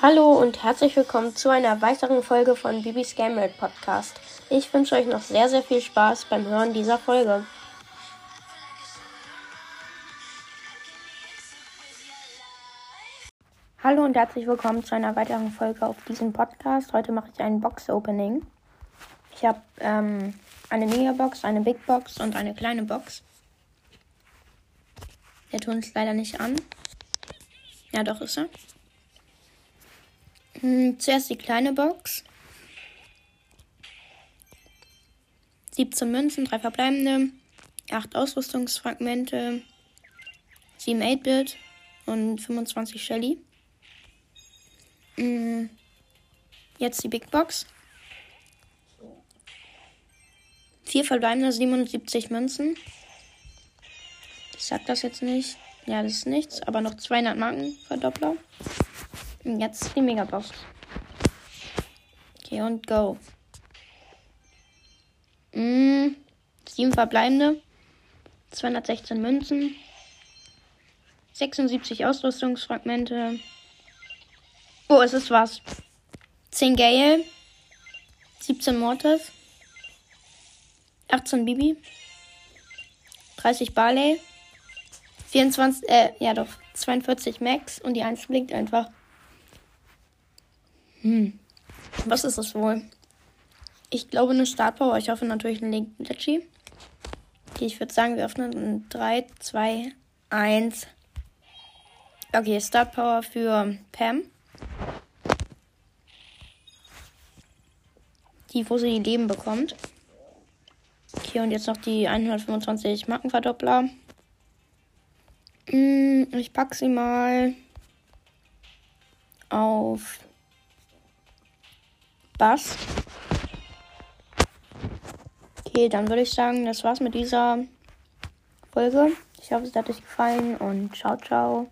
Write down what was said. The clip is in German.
Hallo und herzlich willkommen zu einer weiteren Folge von Bibis Game World Podcast. Ich wünsche euch noch sehr, sehr viel Spaß beim Hören dieser Folge. Hallo und herzlich willkommen zu einer weiteren Folge auf diesem Podcast. Heute mache ich ein Box-Opening. Ich habe ähm, eine Megabox, eine Big Box und eine kleine Box. Der Ton ist leider nicht an. Ja, doch ist er. Hm, zuerst die kleine Box. 17 Münzen, 3 verbleibende, 8 Ausrüstungsfragmente, 7 8-Bit und 25 Shelly. Hm, jetzt die Big Box. 4 verbleibende, 77 Münzen. Ich sag das jetzt nicht. Ja, das ist nichts, aber noch 200 Marken Verdoppler. Und jetzt die Megabox. Okay, und go. Mm, sieben verbleibende. 216 Münzen. 76 Ausrüstungsfragmente. Oh, es ist was. 10 Gale. 17 Mortis. 18 Bibi. 30 Barley. 24, äh, ja doch, 42 Max und die 1 blinkt einfach. Hm. Was ist das wohl? Ich glaube eine Startpower. Ich hoffe natürlich eine Leggy. Okay, ich würde sagen, wir öffnen in 3, 2, 1. Okay, Startpower für Pam. Die, wo sie Leben bekommt. Okay, und jetzt noch die 125 Markenverdoppler. Hm, ich packe sie mal auf Bass. Okay, dann würde ich sagen, das war's mit dieser Folge. Ich hoffe, es hat euch gefallen und ciao, ciao.